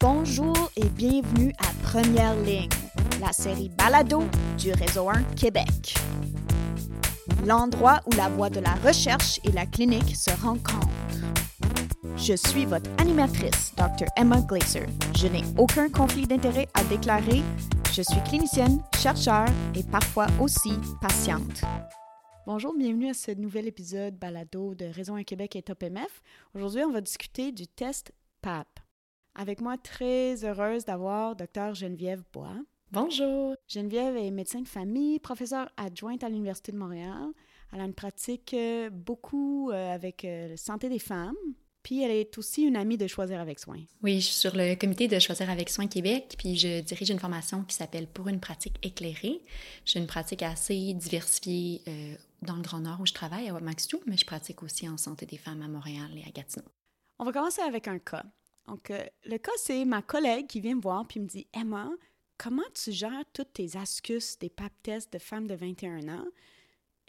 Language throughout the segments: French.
Bonjour et bienvenue à Première Ligne, la série Balado du Réseau 1 Québec. L'endroit où la voie de la recherche et la clinique se rencontrent. Je suis votre animatrice, Dr. Emma Glaser. Je n'ai aucun conflit d'intérêt à déclarer. Je suis clinicienne, chercheur et parfois aussi patiente. Bonjour, bienvenue à ce nouvel épisode balado de Réseau 1 Québec et Top MF. Aujourd'hui, on va discuter du test PAP. Avec moi, très heureuse d'avoir Dr. Geneviève Bois. Bonjour. Geneviève est médecin de famille, professeure adjointe à l'Université de Montréal. Elle a une pratique euh, beaucoup euh, avec euh, la santé des femmes. Puis elle est aussi une amie de Choisir avec soin. Oui, je suis sur le comité de Choisir avec soin Québec, puis je dirige une formation qui s'appelle Pour une pratique éclairée. J'ai une pratique assez diversifiée dans le Grand Nord où je travaille, à Wamaxtu, mais je pratique aussi en santé des femmes à Montréal et à Gatineau. On va commencer avec un cas. Donc, le cas, c'est ma collègue qui vient me voir puis me dit Emma, comment tu gères toutes tes astuces des pap tests de femmes de 21 ans?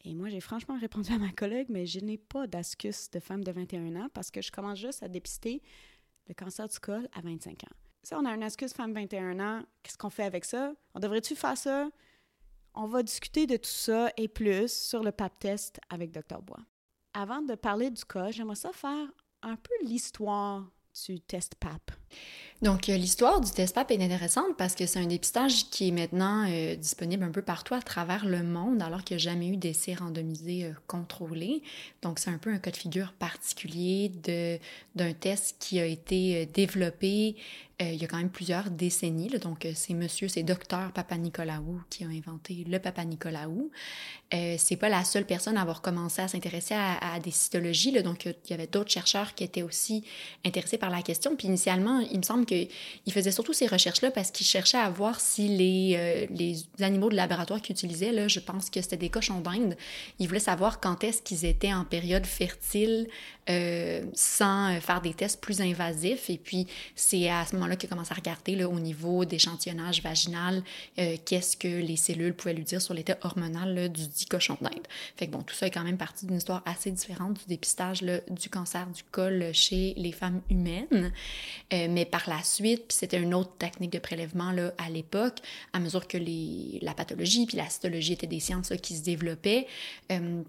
Et moi, j'ai franchement répondu à ma collègue, mais je n'ai pas d'astuces de femmes de 21 ans parce que je commence juste à dépister le cancer du col à 25 ans. Ça, on a une astuce femme 21 ans, qu'est-ce qu'on fait avec ça? On devrait-tu faire ça? On va discuter de tout ça et plus sur le pap test avec Dr. Bois. Avant de parler du cas, j'aimerais ça faire un peu l'histoire du test PAP. Donc, euh, l'histoire du test PAP est intéressante parce que c'est un dépistage qui est maintenant euh, disponible un peu partout à travers le monde, alors qu'il n'y a jamais eu d'essai randomisé euh, contrôlé. Donc, c'est un peu un cas de figure particulier d'un test qui a été développé il y a quand même plusieurs décennies. donc, c'est monsieur, c'est docteur Papa Nicolaou qui a inventé le Papa Nicolaou. c'est pas la seule personne à avoir commencé à s'intéresser à, des cytologies. donc, il y avait d'autres chercheurs qui étaient aussi intéressés par la question. Puis, initialement, il me semble qu'il faisait surtout ces recherches-là parce qu'il cherchait à voir si les, euh, les animaux de laboratoire qu'il utilisait, là, je pense que c'était des cochons d'Inde, il voulait savoir quand est-ce qu'ils étaient en période fertile euh, sans euh, faire des tests plus invasifs. Et puis, c'est à ce moment-là commence à regarder là, au niveau d'échantillonnage vaginal, qu'est-ce que les cellules pouvaient lui dire sur l'état hormonal du dit cochon d'Inde. Fait que bon, tout ça est quand même partie d'une histoire assez différente du dépistage du cancer du col chez les femmes humaines. mais par la suite, puis c'était une autre technique de prélèvement là, à l'époque, à mesure que les, la pathologie puis la cytologie étaient des sciences qui se développaient. Euh,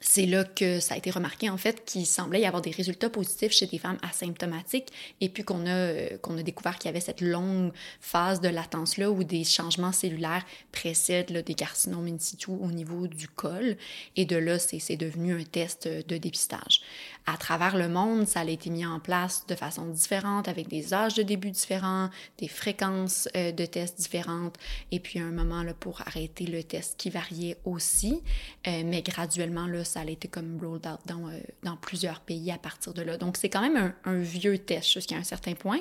c'est là que ça a été remarqué, en fait, qu'il semblait y avoir des résultats positifs chez des femmes asymptomatiques et puis qu'on a, euh, qu'on a découvert qu'il y avait cette longue phase de latence-là où des changements cellulaires précèdent là, des carcinomes in situ au niveau du col. Et de là, c'est devenu un test de dépistage. À travers le monde, ça a été mis en place de façon différente, avec des âges de début différents, des fréquences euh, de tests différentes, et puis un moment là, pour arrêter le test qui variait aussi. Euh, mais graduellement, là, ça a été comme rolled out dans, euh, dans plusieurs pays à partir de là. Donc, c'est quand même un, un vieux test jusqu'à un certain point,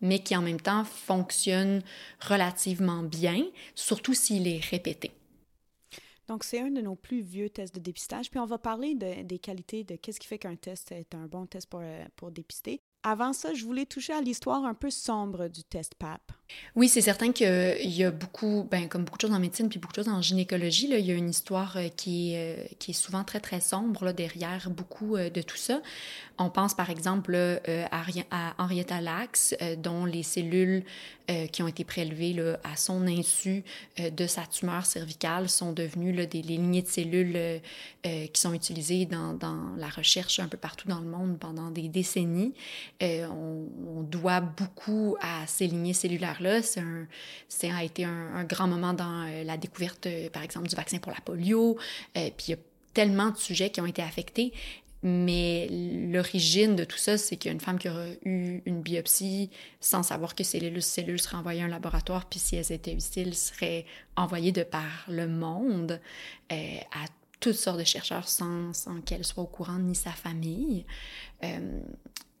mais qui en même temps fonctionne relativement bien, surtout s'il est répété. Donc, c'est un de nos plus vieux tests de dépistage. Puis, on va parler de, des qualités de qu'est-ce qui fait qu'un test est un bon test euh, pour dépister. Avant ça, je voulais toucher à l'histoire un peu sombre du test PAP. Oui, c'est certain qu'il y a beaucoup, ben, comme beaucoup de choses en médecine, puis beaucoup de choses en gynécologie, là, il y a une histoire euh, qui est, euh, qui est souvent très, très sombre là, derrière beaucoup de tout ça. On pense par exemple à, Henrietta Lacks, dont les cellules qui ont été prélevées là, à son insu de sa tumeur cervicale sont devenues là, des lignées de cellules qui sont utilisées dans, dans la recherche un peu partout dans le monde pendant des décennies. Euh, on, doit beaucoup à ces lignées cellulaires-là. Un, ça a été un, grand moment dans euh, la découverte, euh, par exemple, du vaccin pour la polio. puis il y a tellement de sujets qui ont été affectés. Mais l'origine de tout ça, c'est qu'il femme qui aurait eu une biopsie sans savoir que ces cellules seraient envoyées à un laboratoire, puis si elles étaient utiles, seraient envoyées de par le monde à toutes sortes de chercheurs sans, qu'elle soit au courant ni sa famille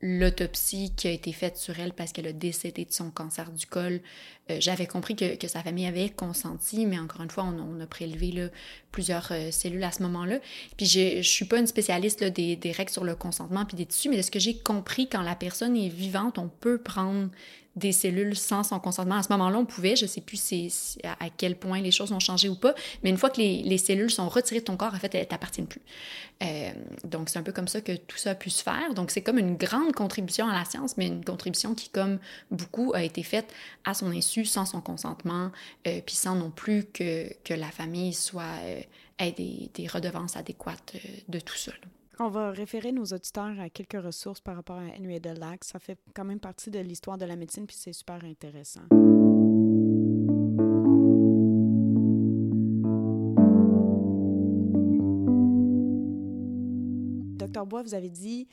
l'autopsie qui a été faite sur elle parce qu'elle a décédé de son cancer du col, euh, j'avais compris que, que, sa famille avait consenti, mais encore une fois, on, a prélevé plusieurs euh, cellules à ce moment-là. Puis je suis pas une spécialiste des, règles sur le consentement puis des tissus, mais de ce que j'ai compris, quand la personne est vivante, on peut prendre des cellules sans son consentement. À ce moment-là, on pouvait, je ne sais plus à quel point les choses ont changé ou pas, mais une fois que les, cellules sont retirées de ton corps, en fait, elles t'appartiennent plus. Euh, donc, c'est un peu comme ça que tout ça a pu se faire. Donc, c'est comme une grande contribution à la science, mais une contribution qui, comme beaucoup, a été faite à son insu, sans son consentement, euh, puis sans non plus que, la famille soit, euh, ait des, des, redevances adéquates de tout ça. On va référer nos auditeurs à quelques ressources par rapport à Henrietta Lacks. Ça fait quand même partie de l'histoire de la médecine, puis c'est super intéressant. Vous avez dit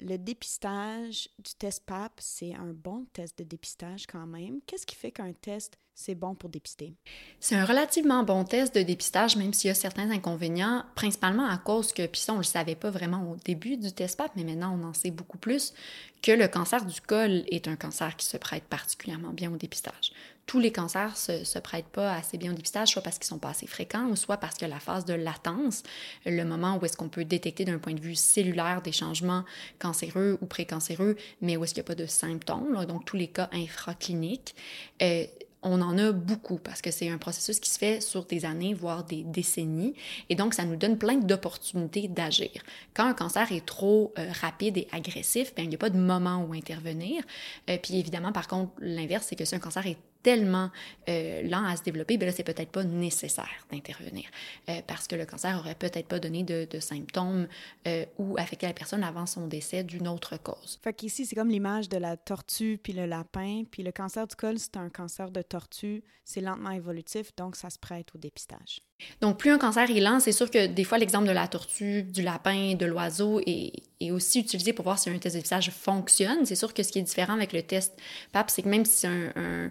le dépistage du test PAP, c'est un bon test de dépistage quand même. Qu'est-ce qui fait qu'un test c'est bon pour dépister? C'est un relativement bon test de dépistage, même s'il y a certains inconvénients, principalement à cause que, puis ça, on ne le savait pas vraiment au début du test PAP, mais maintenant on en sait beaucoup plus, que le cancer du col est un cancer qui se prête particulièrement bien au dépistage. Tous les cancers ne se, prêtent pas assez bien au dépistage, soit parce qu'ils sont pas assez fréquents, ou soit parce que la phase de latence, le moment où est-ce qu'on peut détecter d'un point de vue cellulaire des changements cancéreux ou précancéreux, mais où est-ce qu'il n'y a pas de symptômes, donc tous les cas infracliniques, euh, on en a beaucoup parce que c'est un processus qui se fait sur des années, voire des décennies. Et donc, ça nous donne plein d'opportunités d'agir. Quand un cancer est trop euh, rapide et agressif, bien, il n'y a pas de moment où intervenir. Euh, puis évidemment, par contre, l'inverse, c'est que si un cancer est tellement euh, lent à se développer, bien là, c'est peut-être pas nécessaire d'intervenir euh, parce que le cancer aurait peut-être pas donné de, symptômes euh, ou affecté la personne avant son décès d'une autre cause. Fait qu'ici, c'est comme l'image de la tortue puis le lapin, puis le cancer du col, c'est un cancer de tortue, c'est lentement évolutif, donc ça se prête au dépistage. Donc, plus un cancer est lent, c'est sûr que des fois, l'exemple de la tortue, du lapin, de l'oiseau est, aussi utilisé pour voir si un test de dépistage fonctionne. C'est sûr que ce qui est différent avec le test PAP, c'est que même si c'est un euh,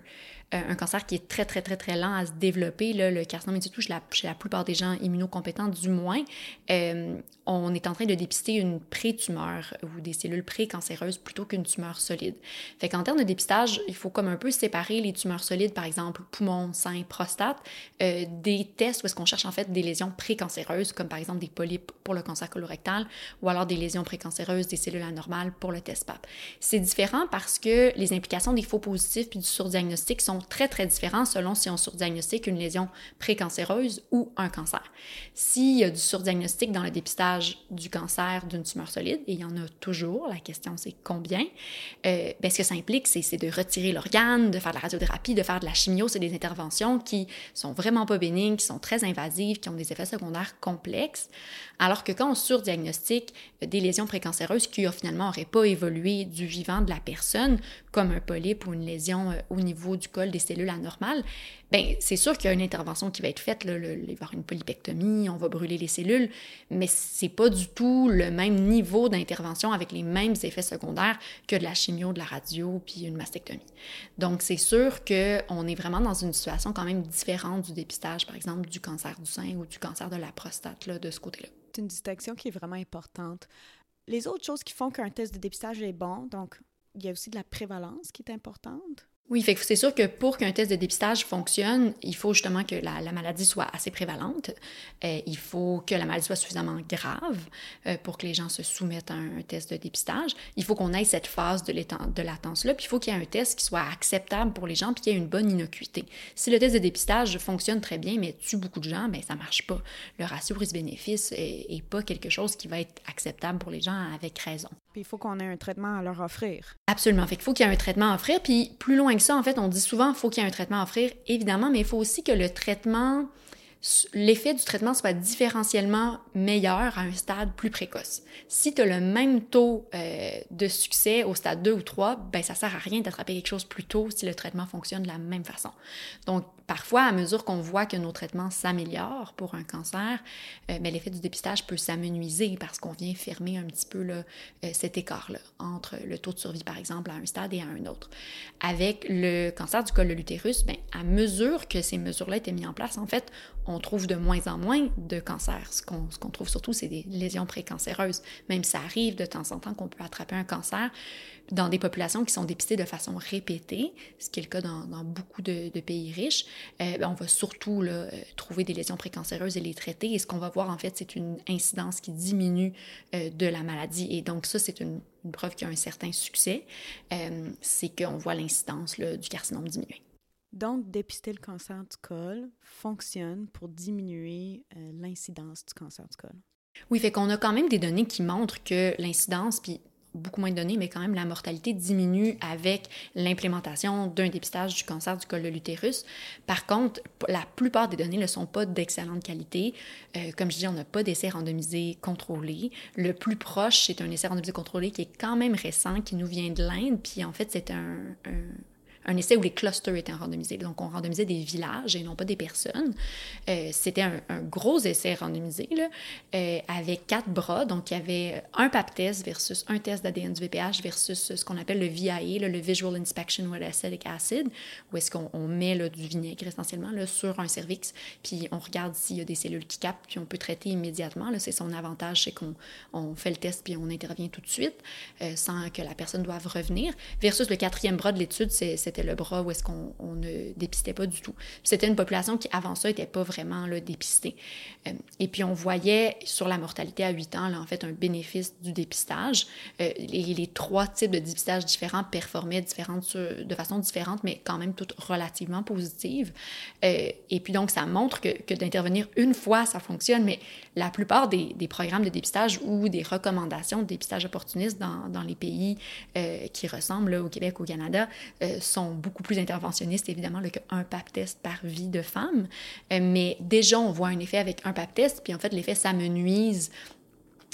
un cancer qui est très, très, très, très lent à se développer. Là, le carcinome du la, chez la plupart des gens immunocompétents, du moins, euh, on est en train de dépister une pré-tumeur ou des cellules pré-cancéreuses plutôt qu'une tumeur solide. Fait qu'en termes de dépistage, il faut comme un peu séparer les tumeurs solides, par exemple poumon, sein, prostate, euh, des tests où est-ce qu'on cherche en fait des lésions pré-cancéreuses, comme par exemple des polypes pour le cancer colorectal, ou alors des lésions pré-cancéreuses, des cellules anormales pour le test PAP. C'est différent parce que les implications des faux positifs puis du surdiagnostic sont très, très différents selon si on surdiagnostique une lésion précancéreuse ou un cancer. S'il y a du surdiagnostic dans le dépistage du cancer d'une tumeur solide, et il y en a toujours, la question c'est combien, euh, ben, ce que ça implique, c'est de retirer l'organe, de faire de la radiothérapie, de faire de la chimio, c'est des interventions qui sont vraiment pas bénignes, qui sont très invasives, qui ont des effets secondaires complexes, alors que quand on surdiagnostique des lésions précancéreuses qui finalement n'auraient pas évolué du vivant de la personne, comme un polype ou une lésion euh, au niveau du col des cellules anormales, ben c'est sûr qu'il y a une intervention qui va être faite. Là, il va y avoir une polypectomie, on va brûler les cellules, mais c'est pas du tout le même niveau d'intervention avec les mêmes effets secondaires que de la chimio, de la radio, puis une mastectomie. Donc c'est sûr qu'on est vraiment dans une situation quand même différente du dépistage, par exemple, du cancer du sein ou du cancer de la prostate, là, de ce côté-là. C'est une distinction qui est vraiment importante. Les autres choses qui font qu'un test de dépistage est bon, donc il y a aussi de la prévalence qui est importante. Oui, c'est sûr que pour qu'un test de dépistage fonctionne, il faut justement que la, maladie soit assez prévalente. Euh, il faut que la maladie soit suffisamment grave euh, pour que les gens se soumettent à un, test de dépistage. Il faut qu'on ait cette phase de, latence-là, puis il faut qu'il y ait un test qui soit acceptable pour les gens, puis qu'il y ait une bonne innocuité. Si le test de dépistage fonctionne très bien, mais tue beaucoup de gens, bien, ça marche pas. Le ratio risque-bénéfice est, pas quelque chose qui va être acceptable pour les gens avec raison. Puis il faut qu'on ait un traitement à leur offrir. Absolument. Fait qu'il faut qu'il y ait un traitement à offrir, puis plus loin que ça, en fait, on dit souvent qu'il faut qu'il y ait un traitement à offrir, évidemment, mais il faut aussi que le traitement, l'effet du traitement soit différentiellement meilleur à un stade plus précoce. Si tu as le même taux euh, de succès au stade 2 ou 3, ben ça sert à rien d'attraper quelque chose plus tôt si le traitement fonctionne de la même façon. Donc, Parfois, à mesure qu'on voit que nos traitements s'améliorent pour un cancer, euh, ben, l'effet du dépistage peut s'amenuiser parce qu'on vient fermer un petit peu là, euh, cet écart-là entre le taux de survie, par exemple, à un stade et à un autre. Avec le cancer du col de l'utérus, ben, à mesure que ces mesures-là étaient mises en place, en fait, on trouve de moins en moins de cancers. Ce qu'on trouve surtout, c'est des lésions précancéreuses. Même ça arrive de temps en temps qu'on peut attraper un cancer dans des populations qui sont dépistées de façon répétée, ce qui est le cas dans, beaucoup de, pays riches, euh, ben, on va surtout là, trouver des lésions précancéreuses et les traiter. Et ce qu'on va voir, en fait, c'est une incidence qui diminue euh, de la maladie. Et donc, ça, c'est une, preuve qu'il y a un certain succès. Euh, c'est qu'on voit l'incidence du carcinome diminuer. Donc, dépister le cancer du col fonctionne pour diminuer l'incidence du cancer du col. Oui, fait qu'on a quand même des données qui montrent que l'incidence, puis beaucoup moins de données, mais quand même la mortalité diminue avec l'implémentation d'un dépistage du cancer du col de l'utérus. Par contre, la plupart des données ne sont pas d'excellente qualité. Euh, comme je dis, on n'a pas d'essai randomisé contrôlé. Le plus proche, c'est un essai randomisé contrôlé qui est quand même récent, qui nous vient de l'Inde. Puis en fait, c'est un essai où les clusters étaient randomisés. Donc, on randomisait des villages et non pas des personnes. Euh, c'était un, gros essai randomisé là, euh, avec quatre bras. Donc, il y avait un PAP test versus un test d'ADN du VPH versus ce qu'on appelle le VIA, le Visual Inspection with Acetic Acid, où est-ce qu'on met là, du vinaigre essentiellement là, sur un cervix, puis on regarde s'il y a des cellules qui captent, puis on peut traiter immédiatement. C'est son avantage, c'est qu'on on fait le test, puis on intervient tout de suite, euh, sans que la personne doive revenir. Versus le quatrième bras de l'étude, c'est c'était le bras où est-ce qu'on ne dépistait pas du tout. C'était une population qui, avant ça, n'était pas vraiment là, dépistée. Euh, et puis, on voyait sur la mortalité à 8 ans, là, en fait, un bénéfice du dépistage. Euh, les, trois types de dépistage différents performaient différentes, de façon différente, mais quand même toutes relativement positives. Euh, et puis, donc, ça montre que, que d'intervenir une fois, ça fonctionne, mais la plupart des, des, programmes de dépistage ou des recommandations de dépistage opportuniste dans, dans les pays qui ressemblent au Québec, au Canada, sont beaucoup plus interventionnistes, évidemment, qu'un pap test par vie de femme. Euh, mais déjà, on voit un effet avec un pap test, puis en fait, l'effet s'amenuise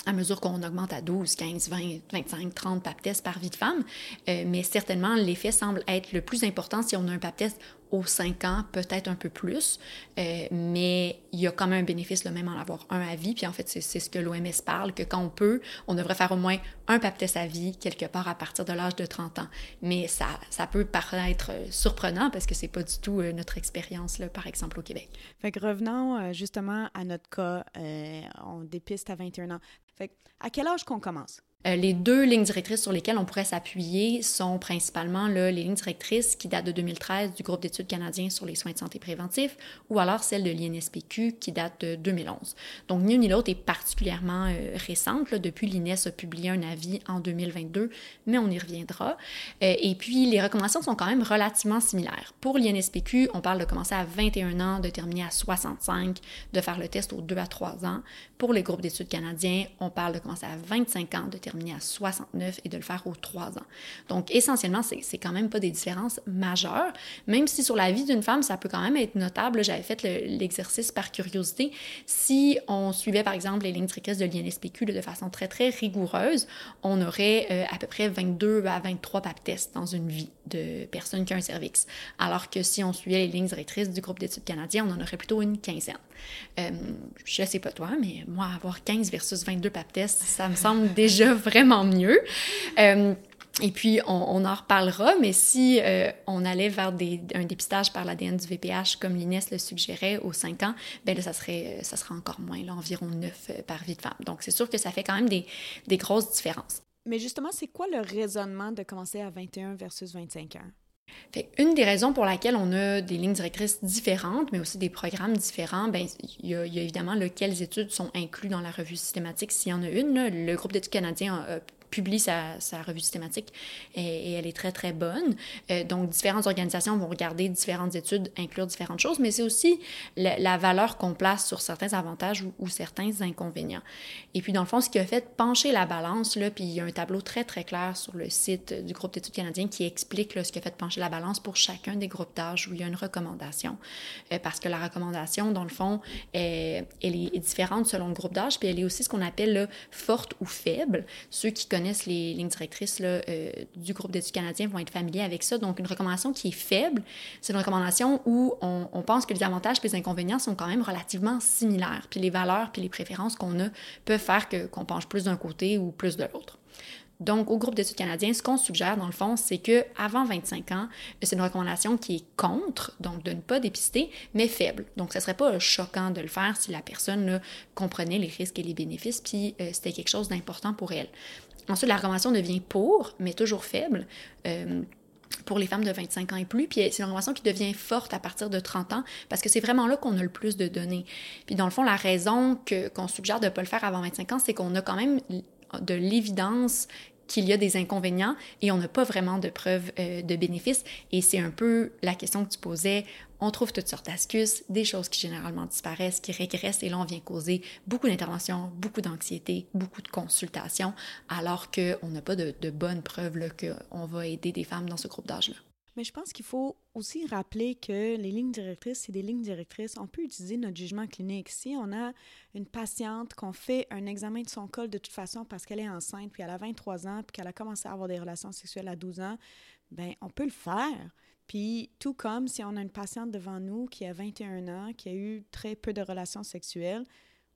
à mesure qu'on augmente à 12, 15, 20, 25, 30 pap tests par vie de femme. Euh, mais certainement, l'effet semble être le plus important si on a un pap test aux 5 ans, peut-être un peu plus, euh, mais il y a quand même un bénéfice, le même en avoir un à vie. Puis en fait, c'est ce que l'OMS parle, que quand on peut, on devrait faire au moins un pap test à vie quelque part à partir de l'âge de 30 ans. Mais ça, ça peut paraître surprenant parce que c'est pas du tout euh, notre expérience, par exemple, au Québec. Fait que revenons euh, justement à notre cas, on dépiste à 21 ans. Fait que, à quel âge qu'on commence? Euh, les deux lignes directrices sur lesquelles on pourrait s'appuyer sont principalement là, les lignes directrices qui datent de 2013 du groupe d'études canadien sur les soins de santé préventifs ou alors celle de l'INSPQ qui date de 2011. Donc, ni une ni l'autre est particulièrement euh, récente. depuis, l'INES a publié un avis en 2022, mais on y reviendra. Euh, et puis, les recommandations sont quand même relativement similaires. Pour l'INSPQ, on parle de commencer à 21 ans, de terminer à 65, de faire le test aux 2 à 3 ans. Pour les groupes d'études canadiens, on parle de commencer à 25 ans, de à 69 et de le faire aux 3 ans. Donc, essentiellement, c'est quand même pas des différences majeures, même si sur la vie d'une femme, ça peut quand même être notable. J'avais fait l'exercice par curiosité. Si on suivait, par exemple, les lignes directrices de l'INSPQ de façon très, très rigoureuse, on aurait euh, à peu près 22 à 23 pap tests dans une vie de personnes qui ont un cervix. Alors que si on suivait les lignes directrices du groupe d'études canadien, on en aurait plutôt une quinzaine. Euh, je sais pas toi, mais moi, avoir 15 versus 22 pap tests, ça me semble déjà vraiment mieux. Euh, et puis, on, en reparlera, mais si euh, on allait vers un dépistage par l'ADN du VPH, comme l'INES le suggérait, aux 5 ans, ben là, ça serait, ça serait encore moins, là, environ 9 par vie de femme. Donc, c'est sûr que ça fait quand même des grosses différences. Mais justement, c'est quoi le raisonnement de commencer à 21 versus 25 ans? Fait une des raisons pour laquelle on a des lignes directrices différentes, mais aussi des programmes différents, ben, il y, a, évidemment quelles études sont incluses dans la revue systématique. S'il y en a une, le groupe d'études canadiens a publie sa, revue systématique et, elle est très, très bonne. Euh, donc, différentes organisations vont regarder différentes études, inclure différentes choses, mais c'est aussi la, valeur qu'on place sur certains avantages ou, certains inconvénients. Et puis, dans le fond, ce qui a fait pencher la balance, là, puis il y a un tableau très, très clair sur le site du groupe d'études canadien qui explique ce qui a fait pencher la balance pour chacun des groupes d'âge où il y a une recommandation. Euh, parce que la recommandation, dans le fond, elle est différente selon le groupe d'âge, puis elle est aussi ce qu'on appelle forte ou faible. Ceux qui les lignes directrices euh, du groupe d'études canadiens vont être familiers avec ça. Donc, une recommandation qui est faible, c'est une recommandation où on, on, pense que les avantages et les inconvénients sont quand même relativement similaires. Puis les valeurs puis les préférences qu'on a peuvent faire qu'on penche plus d'un côté ou plus de l'autre. Donc, au groupe d'études canadiens, ce qu'on suggère, dans le fond, c'est que avant 25 ans, c'est une recommandation qui est contre, donc de ne pas dépister, mais faible. Donc, ce ne serait pas choquant de le faire si la personne comprenait les risques et les bénéfices, puis euh, c'était quelque chose d'important pour elle. Ensuite, la recommandation devient pour, mais toujours faible. Euh, pour les femmes de 25 ans et plus. Puis c'est une recommandation qui devient forte à partir de 30 ans parce que c'est vraiment là qu'on a le plus de données. Puis dans le fond, la raison qu'on suggère de ne pas le faire avant 25 ans, c'est qu'on a quand même de l'évidence qu'il y a des inconvénients et on n'a pas vraiment de preuves euh, de bénéfices. Et c'est un peu la question que tu posais. On trouve toutes sortes d'astuces, des choses qui généralement disparaissent, qui régressent, et là, on vient causer beaucoup d'interventions, beaucoup d'anxiété, beaucoup de consultations, alors qu'on n'a pas de, de bonnes preuves qu'on va aider des femmes dans ce groupe d'âge-là. Mais je pense qu'il faut aussi rappeler que les lignes directrices, c'est des lignes directrices. On peut utiliser notre jugement clinique. Si on a une patiente qu'on fait un examen de son col de toute façon parce qu'elle est enceinte, puis elle a 23 ans, puis qu'elle a commencé à avoir des relations sexuelles à 12 ans, ben on peut le faire. Puis tout comme si on a une patiente devant nous qui a 21 ans, qui a eu très peu de relations sexuelles,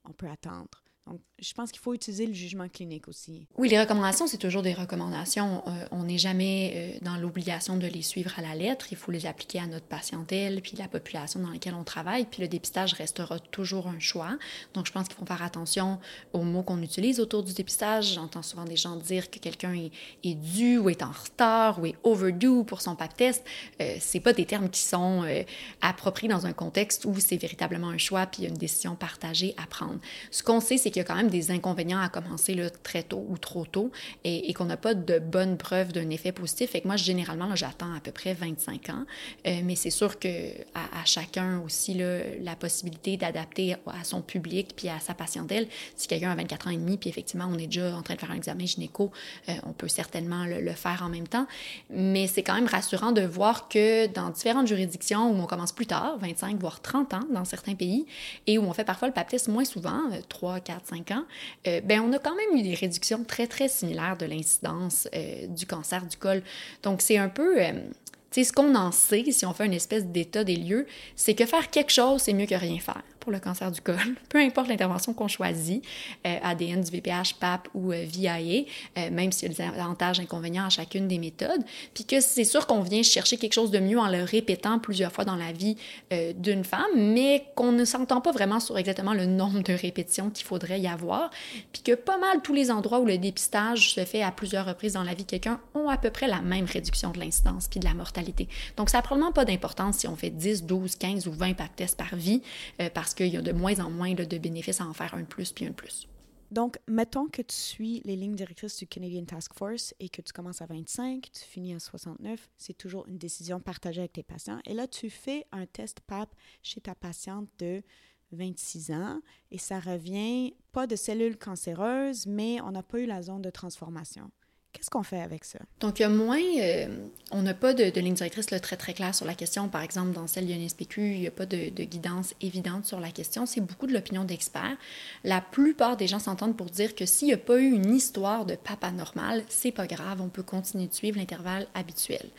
on peut attendre. Donc, je pense qu'il faut utiliser le jugement clinique aussi. Oui, les recommandations, c'est toujours des recommandations. Euh, on n'est jamais euh, dans l'obligation de les suivre à la lettre. Il faut les appliquer à notre patientèle, puis la population dans laquelle on travaille. Puis le dépistage restera toujours un choix. Donc, je pense qu'il faut faire attention aux mots qu'on utilise autour du dépistage. J'entends souvent des gens dire que quelqu'un est, est, dû ou est en retard ou est overdue pour son pap test. Euh, c'est pas des termes qui sont euh, appropriés dans un contexte où c'est véritablement un choix puis une décision partagée à prendre. Ce qu'on sait, c'est qu'il y a quand même des inconvénients à commencer là, très tôt ou trop tôt et, qu'on n'a pas de bonnes preuves d'un effet positif. Et que moi, généralement, j'attends à peu près 25 ans. Euh, mais c'est sûr que à, chacun aussi là, la possibilité d'adapter à son public puis à sa patientèle. Si quelqu'un a 24 ans et demi, puis effectivement, on est déjà en train de faire un examen gynéco, euh, on peut certainement le, le, faire en même temps. Mais c'est quand même rassurant de voir que dans différentes juridictions où on commence plus tard, 25 voire 30 ans dans certains pays, et où on fait parfois le test moins souvent, 3, 4, 5 ans, euh, ben on a quand même eu des réductions très, très similaires de l'incidence euh, du cancer du col. Donc, c'est un peu... Euh, tu sais, ce qu'on en sait, si on fait une espèce d'état des lieux, c'est que faire quelque chose, c'est mieux que rien faire pour le cancer du col, peu importe l'intervention qu'on choisit, euh, ADN du VPH, PAP ou euh, VIA, euh, même s'il y a des avantages et inconvénients à chacune des méthodes, puis que c'est sûr qu'on vient chercher quelque chose de mieux en le répétant plusieurs fois dans la vie euh, d'une femme, mais qu'on ne s'entend pas vraiment sur exactement le nombre de répétitions qu'il faudrait y avoir, puis que pas mal tous les endroits où le dépistage se fait à plusieurs reprises dans la vie de quelqu'un ont à peu près la même réduction de l'incidence puis de la mortalité. Donc ça n'a probablement pas d'importance si on fait 10, 12, 15 ou 20 PAP tests par vie, parce parce qu'il y a de moins en moins de bénéfices à en faire un de plus puis un de plus. Donc, mettons que tu suis les lignes directrices du Canadian Task Force et que tu commences à 25, tu finis à 69, c'est toujours une décision partagée avec tes patients. Et là, tu fais un test PAP chez ta patiente de 26 ans et ça revient pas de cellules cancéreuses, mais on n'a pas eu la zone de transformation. Qu'est-ce qu'on fait avec ça? Donc, il y a moins, euh, on n'a pas de, de, ligne directrice très, très claire sur la question. Par exemple, dans celle de l'INSPQ, il n'y a pas de, de, guidance évidente sur la question. C'est beaucoup de l'opinion d'experts. La plupart des gens s'entendent pour dire que s'il n'y a pas eu une histoire de papa normal, c'est pas grave, on peut continuer de suivre l'intervalle habituel.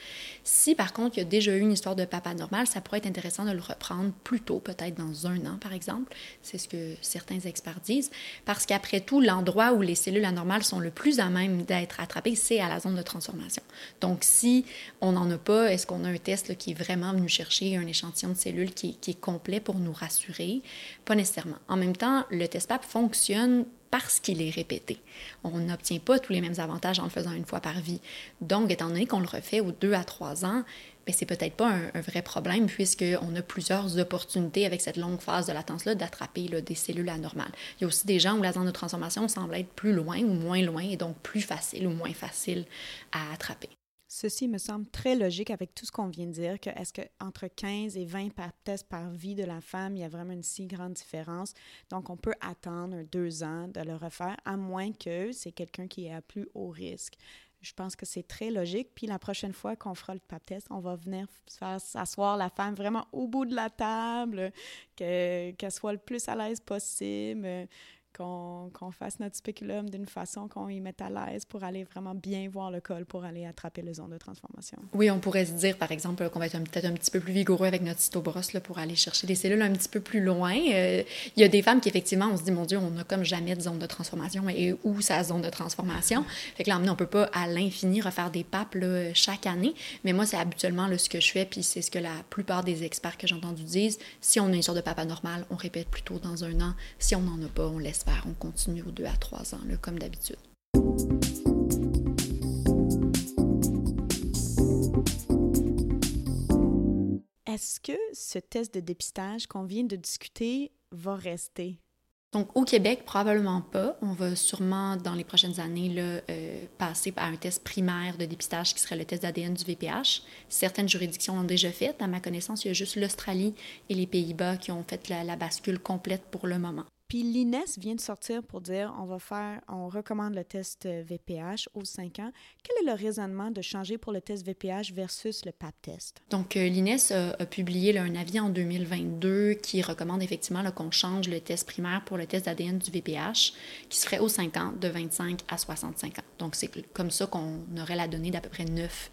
Si, par contre, il y a déjà eu une histoire de papa normal, ça pourrait être intéressant de le reprendre plus tôt, peut-être dans un an, par exemple. C'est ce que certains experts disent. Parce qu'après tout, l'endroit où les cellules anormales sont le plus à même d'être attrapées, c'est à la zone de transformation. Donc, si on n'en a pas, est-ce qu'on a un test qui est vraiment venu chercher un échantillon de cellules qui, qui est complet pour nous rassurer? Pas nécessairement. En même temps, le test PAP fonctionne parce qu'il est répété. On n'obtient pas tous les mêmes avantages en le faisant une fois par vie. Donc, étant donné qu'on le refait aux deux à trois ans, mais c'est peut-être pas un, un, vrai problème puisqu'on a plusieurs opportunités avec cette longue phase de latence-là d'attraper des cellules anormales. Il y a aussi des gens où la zone de transformation semble être plus loin ou moins loin et donc plus facile ou moins facile à attraper. Ceci me semble très logique avec tout ce qu'on vient de dire, est-ce qu'entre 15 et 20 tests par vie de la femme, il y a vraiment une si grande différence. Donc, on peut attendre deux ans de le refaire, à moins que c'est quelqu'un qui est à plus haut risque. Je pense que c'est très logique. Puis la prochaine fois qu'on fera le pap test, on va venir faire s'asseoir la femme vraiment au bout de la table, qu'elle soit le plus à l'aise possible, qu'on fasse notre spéculum d'une façon qu'on y mette à l'aise pour aller vraiment bien voir le col, pour aller attraper le zone de transformation. Oui, on pourrait se dire, par exemple, qu'on va être peut-être un petit peu plus vigoureux avec notre cytobrosse pour aller chercher des cellules un petit peu plus loin. Euh, il y a des femmes qui, effectivement, on se dit, mon Dieu, on n'a comme jamais de zone de transformation et où sa zone de transformation? Fait que là, on peut pas à l'infini refaire des papes chaque année, mais moi, c'est habituellement là, ce que je fais, puis c'est ce que la plupart des experts que j'ai entendus disent. Si on a une sorte de papa normal, on répète plutôt dans un an. Si on n'en a pas, on laisse faire, on continue aux deux à trois ans, là, comme d'habitude. Est-ce que ce test de dépistage qu'on vient de discuter va rester? Donc, au Québec, probablement pas. On va sûrement, dans les prochaines années, là, euh, passer à un test primaire de dépistage qui serait le test d'ADN du VPH. Certaines juridictions l'ont déjà fait. À ma connaissance, il y a juste l'Australie et les Pays-Bas qui ont fait la bascule complète pour le moment. Puis l'INES vient de sortir pour dire on va faire, on recommande le test VPH aux 5 ans. Quel est le raisonnement de changer pour le test VPH versus le PAP test? Donc euh, l'INES a, publié un avis en 2022 qui recommande effectivement qu'on change le test primaire pour le test d'ADN du VPH qui serait aux 5 ans de 25 à 65 ans. Donc c'est comme ça qu'on aurait la donnée d'à peu près 9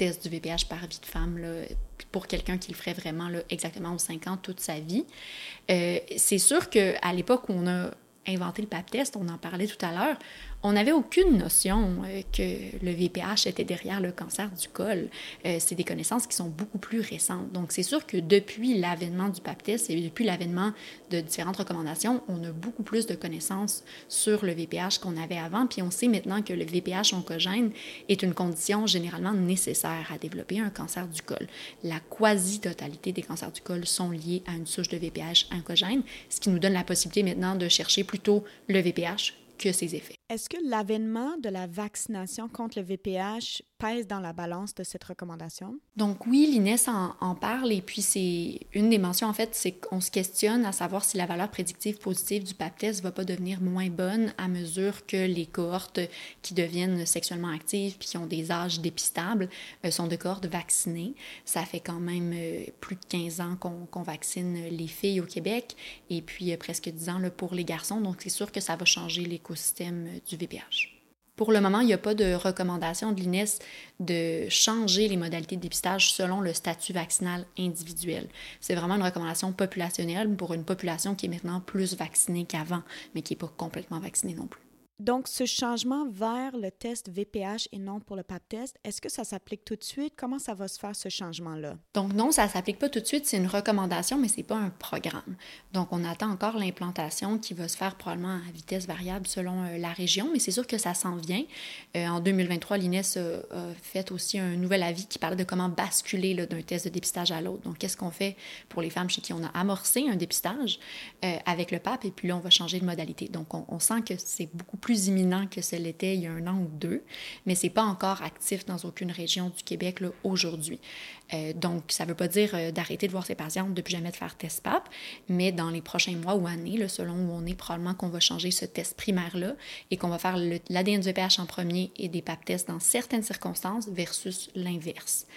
du VPH par vie de femme là, pour quelqu'un qui le ferait vraiment là, exactement aux 5 ans toute sa vie. Euh, c'est sûr qu'à l'époque où on a inventé le PAP test, on en parlait tout à l'heure, on n'avait aucune notion euh, que le VPH était derrière le cancer du col. Euh, c'est des connaissances qui sont beaucoup plus récentes. Donc, c'est sûr que depuis l'avènement du PAP test et depuis l'avènement de différentes recommandations, on a beaucoup plus de connaissances sur le VPH qu'on avait avant. Puis on sait maintenant que le VPH oncogène est une condition généralement nécessaire à développer un cancer du col. La quasi-totalité des cancers du col sont liés à une souche de VPH oncogène, ce qui nous donne la possibilité maintenant de chercher plutôt le VPH Est-ce que l'avènement de la vaccination contre le VPH pèse dans la balance de cette recommandation? Donc oui, l'INES en, parle et puis c'est une des mentions en fait, c'est qu'on se questionne à savoir si la valeur prédictive positive du PAP test va pas devenir moins bonne à mesure que les cohortes qui deviennent sexuellement actives puis qui ont des âges dépistables euh, sont de cohortes vaccinées. Ça fait quand même euh, plus de 15 ans qu'on vaccine les filles au Québec et puis euh, presque 10 ans pour les garçons. Donc c'est sûr que ça va changer l'écosystème du VPH. Pour le moment, il n'y a pas de recommandation de l'INES de changer les modalités de dépistage selon le statut vaccinal individuel. C'est vraiment une recommandation populationnelle pour une population qui est maintenant plus vaccinée qu'avant, mais qui n'est pas complètement vaccinée non plus. Donc, ce changement vers le test VPH et non pour le PAP test, est-ce que ça s'applique tout de suite? Comment ça va se faire, ce changement-là? Donc, non, ça ne s'applique pas tout de suite. C'est une recommandation, mais ce n'est pas un programme. Donc, on attend encore l'implantation qui va se faire probablement à vitesse variable selon euh, la région, mais c'est sûr que ça s'en vient. Euh, en 2023, l'INES a, fait aussi un nouvel avis qui parle de comment basculer d'un test de dépistage à l'autre. Donc, qu'est-ce qu'on fait pour les femmes chez qui on a amorcé un dépistage euh, avec le PAP et puis là, on va changer de modalité. Donc, on, on sent que c'est beaucoup plus plus imminent que ce l'était il y a un an ou deux, mais c'est pas encore actif dans aucune région du Québec aujourd'hui. Euh, donc, ça ne veut pas dire euh, d'arrêter de voir ses patientes depuis jamais de faire test PAP, mais dans les prochains mois ou années, selon où on est, probablement qu'on va changer ce test primaire-là et qu'on va faire l'ADN du pH en premier et des PAP tests dans certaines circonstances versus l'inverse.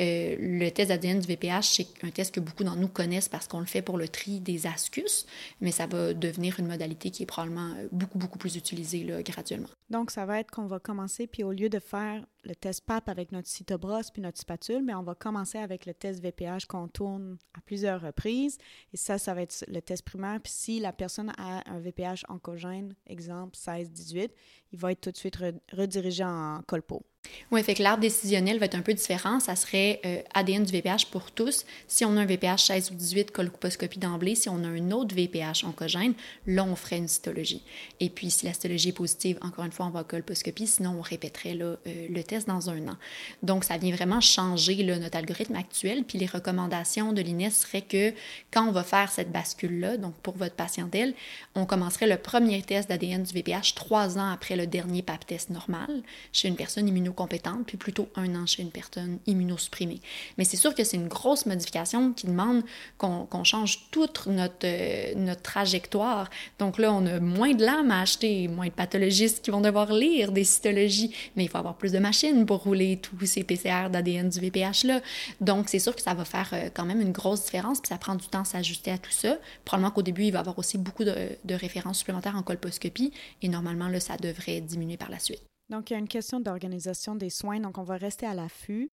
Euh, le test d'ADN du VPH, c'est un test que beaucoup d'entre nous connaissent parce qu'on le fait pour le tri des ascus, mais ça va devenir une modalité qui est probablement beaucoup, beaucoup plus utilisée graduellement. Donc, ça va être qu'on va commencer, puis au lieu de faire le test PAP avec notre cytobrosse puis notre spatule, mais on va commencer avec le test VPH qu'on tourne à plusieurs reprises. Et ça, ça va être le test primaire. Puis si la personne a un VPH oncogène, exemple 16-18, il va être tout de suite redirigé en colpo. Oui, fait que l'arbre décisionnel va être un peu différent. Ça serait euh, ADN du VPH pour tous. Si on a un VPH 16 ou 18, colposcopie d'emblée. Si on a un autre VPH oncogène, là, on ferait une cytologie. Et puis, si la cytologie est positive, encore une fois, on va colposcopie. Sinon, on répéterait là, euh, le test dans un an. Donc, ça vient vraiment changer notre algorithme actuel. Puis, les recommandations de l'INES seraient que quand on va faire cette bascule-là, donc pour votre patientèle, on commencerait le premier test d'ADN du VPH trois ans après le dernier PAP test normal chez une personne immuno compétente, puis plutôt un an chez une personne immunosupprimée. Mais c'est sûr que c'est une grosse modification qui demande qu'on change toute notre, euh, notre trajectoire. Donc là, on a moins de lames à acheter, moins de pathologistes qui vont devoir lire des cytologies, mais il faut avoir plus de machines pour rouler tous ces PCR d'ADN du VPH-là. Donc, c'est sûr que ça va faire euh, quand même une grosse différence, puis ça prend du temps à s'ajuster à tout ça. Probablement qu'au début, il va y avoir aussi beaucoup de, de références supplémentaires en colposcopie, et normalement, là, ça devrait diminuer par la suite. Donc, il y a une question d'organisation des soins, donc on va rester à l'affût.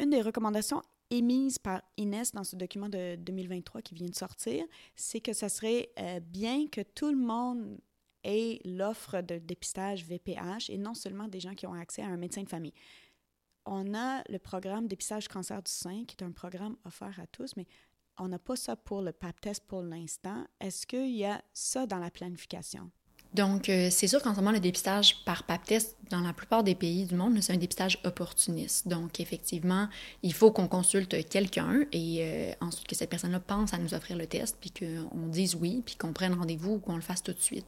Une des recommandations émises par Inès dans ce document de 2023 qui vient de sortir, c'est que ça serait euh, bien que tout le monde ait l'offre de dépistage VPH et non seulement des gens qui ont accès à un médecin de famille. On a le programme dépistage cancer du sein, qui est un programme offert à tous, mais on n'a pas ça pour le PAP test pour l'instant. Est-ce qu'il y a ça dans la planification? Donc, euh, c'est sûr qu'en ce moment, le dépistage par pap test, dans la plupart des pays du monde, c'est un dépistage opportuniste. Donc, effectivement, il faut qu'on consulte quelqu'un et euh, ensuite que cette personne-là pense à nous offrir le test, puis qu'on dise oui, puis qu'on prenne rendez-vous ou qu'on le fasse tout de suite.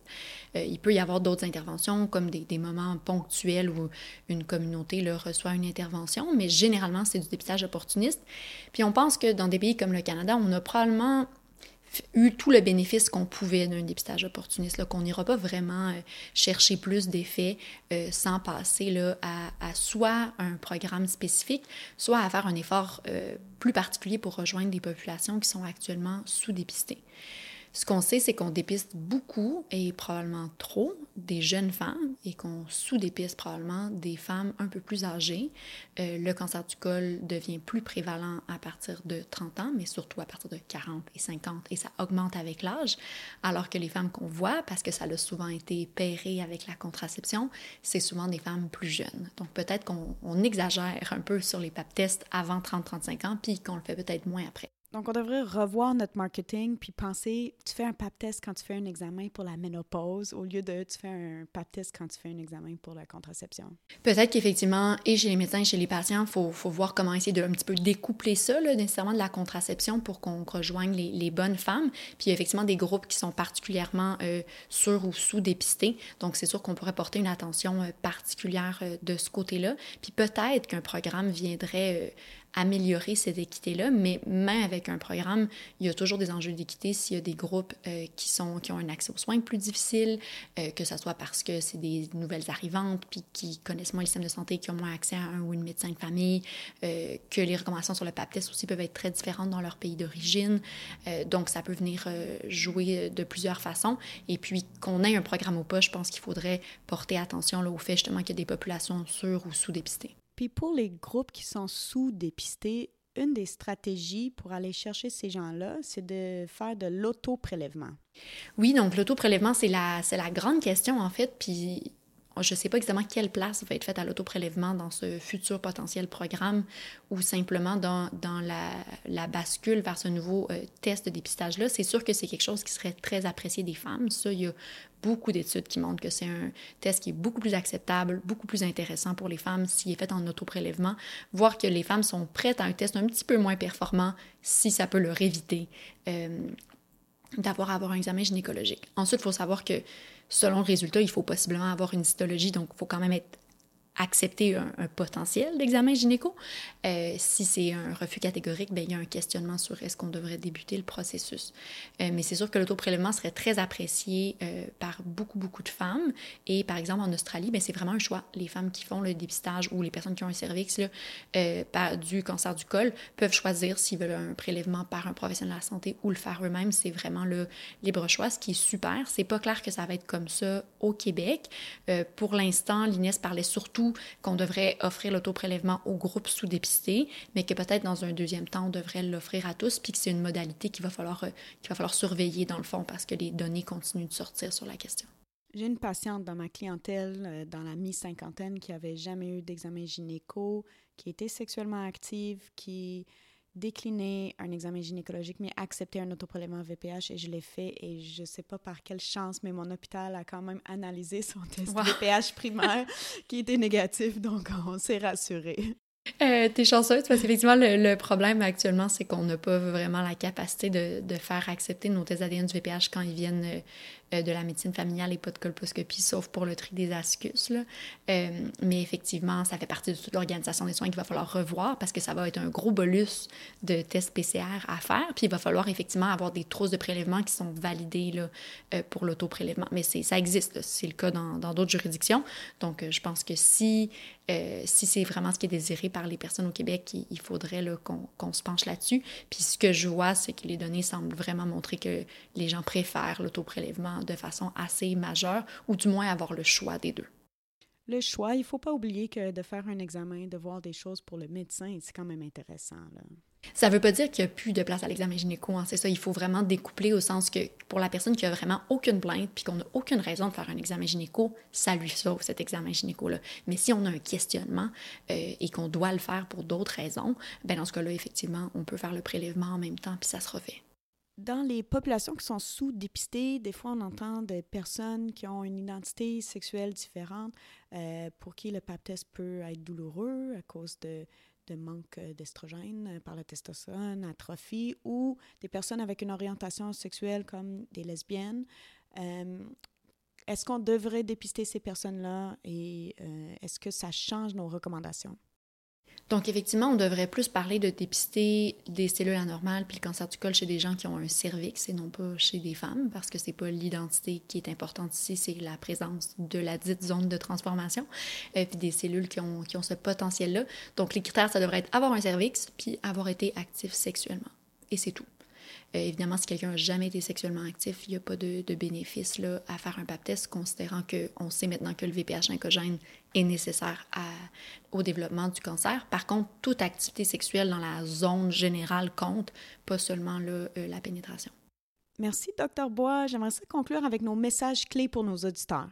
Euh, il peut y avoir d'autres interventions, comme des, moments ponctuels où une communauté là, reçoit une intervention, mais généralement, c'est du dépistage opportuniste. Puis on pense que dans des pays comme le Canada, on a probablement eu tout le bénéfice qu'on pouvait d'un dépistage opportuniste, qu'on n'ira pas vraiment euh, chercher plus d'effets euh, sans passer là, à, à, soit un programme spécifique, soit à faire un effort euh, plus particulier pour rejoindre des populations qui sont actuellement sous-dépistées. Ce qu'on sait, c'est qu'on dépiste beaucoup et probablement trop des jeunes femmes et qu'on sous-dépiste probablement des femmes un peu plus âgées. Euh, le cancer du col devient plus prévalent à partir de 30 ans, mais surtout à partir de 40 et 50, et ça augmente avec l'âge, alors que les femmes qu'on voit, parce que ça a souvent été pairé avec la contraception, c'est souvent des femmes plus jeunes. Donc peut-être qu'on exagère un peu sur les pap tests avant 30-35 ans, puis qu'on le fait peut-être moins après. Donc, on devrait revoir notre marketing puis penser, tu fais un pap test quand tu fais un examen pour la ménopause au lieu de tu fais un pap test quand tu fais un examen pour la contraception. Peut-être qu'effectivement, et chez les médecins et chez les patients, il faut, voir comment essayer de un petit peu découpler ça, nécessairement de la contraception pour qu'on rejoigne les, bonnes femmes. Puis effectivement des groupes qui sont particulièrement euh, sur ou sous-dépistés. Donc, c'est sûr qu'on pourrait porter une attention euh, particulière euh, de ce côté-là. Puis peut-être qu'un programme viendrait améliorer cette équité-là, mais même avec un programme, il y a toujours des enjeux d'équité s'il y a des groupes euh, qui, sont, qui ont un accès aux soins plus difficile, euh, que ce soit parce que c'est des nouvelles arrivantes, puis qui connaissent moins le système de santé, qui ont moins accès à un ou une médecin de famille, euh, que les recommandations sur le PAP test aussi peuvent être très différentes dans leur pays d'origine. Donc, ça peut venir jouer de plusieurs façons. Et puis, qu'on ait un programme ou pas, je pense qu'il faudrait porter attention au fait justement qu'il y a des populations sur ou sous-dépistées. Puis pour les groupes qui sont sous-dépistés, une des stratégies pour aller chercher ces gens-là, c'est de faire de l'auto-prélèvement. Oui, donc l'auto-prélèvement, c'est la, la grande question en fait. Je ne sais pas exactement quelle place va être faite à l'autoprélèvement dans ce futur potentiel programme ou simplement dans, dans la, bascule vers ce nouveau euh, test de dépistage-là. C'est sûr que c'est quelque chose qui serait très apprécié des femmes. Ça, il y a beaucoup d'études qui montrent que c'est un test qui est beaucoup plus acceptable, beaucoup plus intéressant pour les femmes s'il est fait en autoprélèvement, voire que les femmes sont prêtes à un test un petit peu moins performant si ça peut leur éviter euh, d'avoir un examen gynécologique. Ensuite, il faut savoir que selon le résultat, il faut possiblement avoir une cytologie, donc il faut quand même être accepter un, potentiel d'examen gynéco. Euh, si c'est un refus catégorique, bien, il y a un questionnement sur est-ce qu'on devrait débuter le processus. Euh, mais c'est sûr que l'autoprélèvement serait très apprécié euh, par beaucoup, beaucoup de femmes. Et par exemple, en Australie, bien, c'est vraiment un choix. Les femmes qui font le dépistage ou les personnes qui ont un cervix là, du cancer du col peuvent choisir s'ils veulent un prélèvement par un professionnel de la santé ou le faire eux-mêmes. C'est vraiment le libre choix, ce qui est super. C'est pas clair que ça va être comme ça au Québec. Pour l'instant, l'INES parlait surtout qu'on devrait offrir l'autoprélèvement aux groupes sous-dépistés, mais que peut-être dans un deuxième temps, on devrait l'offrir à tous, puis que c'est une modalité qu'il va, falloir, euh, surveiller dans le fond parce que les données continuent de sortir sur la question. J'ai une patiente dans ma clientèle, euh, dans la mi-cinquantaine, qui avait jamais eu d'examen gynéco, qui était sexuellement active, qui décliner un examen gynécologique, mais accepter un autoprélèvement VPH et je l'ai fait et je sais pas par quelle chance, mais mon hôpital a quand même analysé son test wow. VPH primaire qui était négatif, donc on s'est rassuré. Euh, T'es chanceuse parce qu'effectivement, le, le, problème actuellement, c'est qu'on n'a pas vraiment la capacité de, de, faire accepter nos tests ADN du VPH quand ils viennent euh, de la médecine familiale et pas de colposcopie, sauf pour le tri des ascus. Euh, mais effectivement, ça fait partie de toute l'organisation des soins qu'il va falloir revoir parce que ça va être un gros bolus de tests PCR à faire. Puis il va falloir effectivement avoir des trousses de prélèvement qui sont validées là, euh, pour l'autoprélèvement. Mais ça existe, c'est le cas dans d'autres juridictions. Donc je pense que si, si c'est vraiment ce qui est désiré par les personnes au Québec, il, faudrait qu'on se penche là-dessus. Puis ce que je vois, c'est que les données semblent vraiment montrer que les gens préfèrent l'autoprélèvement de façon assez majeure, ou du moins avoir le choix des deux? Le choix, il ne faut pas oublier que de faire un examen, de voir des choses pour le médecin, c'est quand même intéressant. Ça ne veut pas dire qu'il n'y a plus de place à l'examen gynéco, hein, c'est ça. Il faut vraiment découpler au sens que pour la personne qui a vraiment aucune plainte puis qu'on n'a aucune raison de faire un examen gynéco, ça lui sauve cet examen gynéco-là. Mais si on a un questionnement euh, et qu'on doit le faire pour d'autres raisons, ben dans ce cas-là, effectivement, on peut faire le prélèvement en même temps puis ça se refait. Dans les populations qui sont sous-dépistées, des fois on entend des personnes qui ont une identité sexuelle différente euh, pour qui le pap test peut être douloureux à cause de, manque d'estrogène par la testostérone, atrophie, ou des personnes avec une orientation sexuelle comme des lesbiennes. Euh, est-ce qu'on devrait dépister ces personnes-là et euh, est-ce que ça change nos recommandations? Donc, effectivement, on devrait plus parler de dépister des cellules anormales puis le cancer du col chez des gens qui ont un cervix et non pas chez des femmes, parce que c'est pas l'identité qui est importante ici, c'est la présence de la dite zone de transformation, euh, puis des cellules qui ont, qui ont ce potentiel-là. Donc, les critères, ça devrait être avoir un cervix puis avoir été actif sexuellement. Et c'est tout. Euh, évidemment, si quelqu'un n'a jamais été sexuellement actif, il n'y a pas de, bénéfice là, à faire un pap test, considérant qu'on sait maintenant que le VPH incogène est nécessaire au développement du cancer. Par contre, toute activité sexuelle dans la zone générale compte, pas seulement euh, la pénétration. Merci, Dr. Bois. J'aimerais ça conclure avec nos messages clés pour nos auditeurs.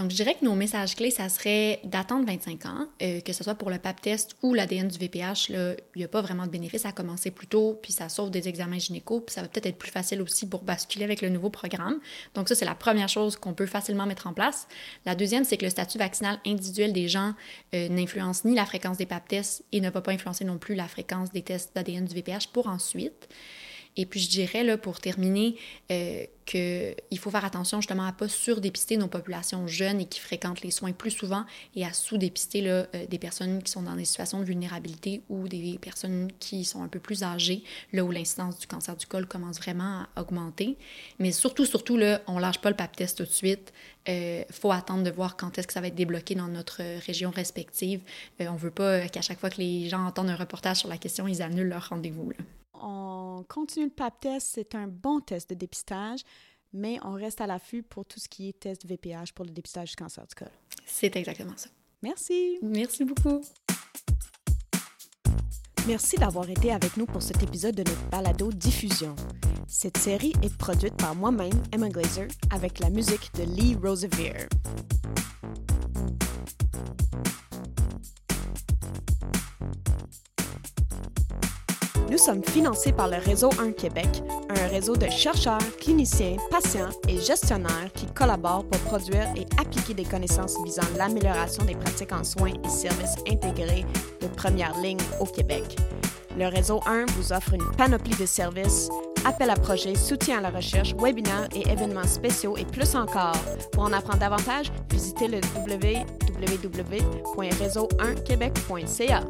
Donc, je dirais que nos messages clés, ça serait d'attendre 25 ans, euh, que ce soit pour le PAP test ou l'ADN du VPH. il n'y a pas vraiment de bénéfice à commencer plus tôt, puis ça sauve des examens gynéco, puis ça va peut-être être plus facile aussi pour basculer avec le nouveau programme. Donc, ça, c'est la première chose qu'on peut facilement mettre en place. La deuxième, c'est que le statut vaccinal individuel des gens euh, n'influence ni la fréquence des PAP tests et ne peut pas influencer non plus la fréquence des tests d'ADN du VPH pour ensuite. Et puis, je dirais, là, pour terminer, euh, qu'il faut faire attention justement à ne pas surdépister nos populations jeunes et qui fréquentent les soins plus souvent et à sous-dépister euh, des personnes qui sont dans des situations de vulnérabilité ou des personnes qui sont un peu plus âgées, là où l'incidence du cancer du col commence vraiment à augmenter. Mais surtout, surtout, là, on lâche pas le pap test tout de suite. Il euh, faut attendre de voir quand est-ce que ça va être débloqué dans notre région respective. Euh, on veut pas qu'à chaque fois que les gens entendent un reportage sur la question, ils annulent leur rendez-vous on continue le PAP test, c'est un bon test de dépistage, mais on reste à l'affût pour tout ce qui est test VPH pour le dépistage du cancer du col. C'est exactement ça. Merci. Merci beaucoup. Merci d'avoir été avec nous pour cet épisode de notre balado diffusion. Cette série est produite par moi-même, Emma Glazer, avec la musique de Lee Rosevere. Sommes financés par le Réseau 1 Québec, un réseau de chercheurs, cliniciens, patients et gestionnaires qui collaborent pour produire et appliquer des connaissances visant l'amélioration des pratiques en soins et services intégrés de première ligne au Québec. Le Réseau 1 vous offre une panoplie de services, appels à projets, soutien à la recherche, webinaires et événements spéciaux et plus encore. Pour en apprendre davantage, visitez le www.réseau1québec.ca.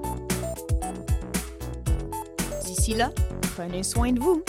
Là, prenez soin de vous.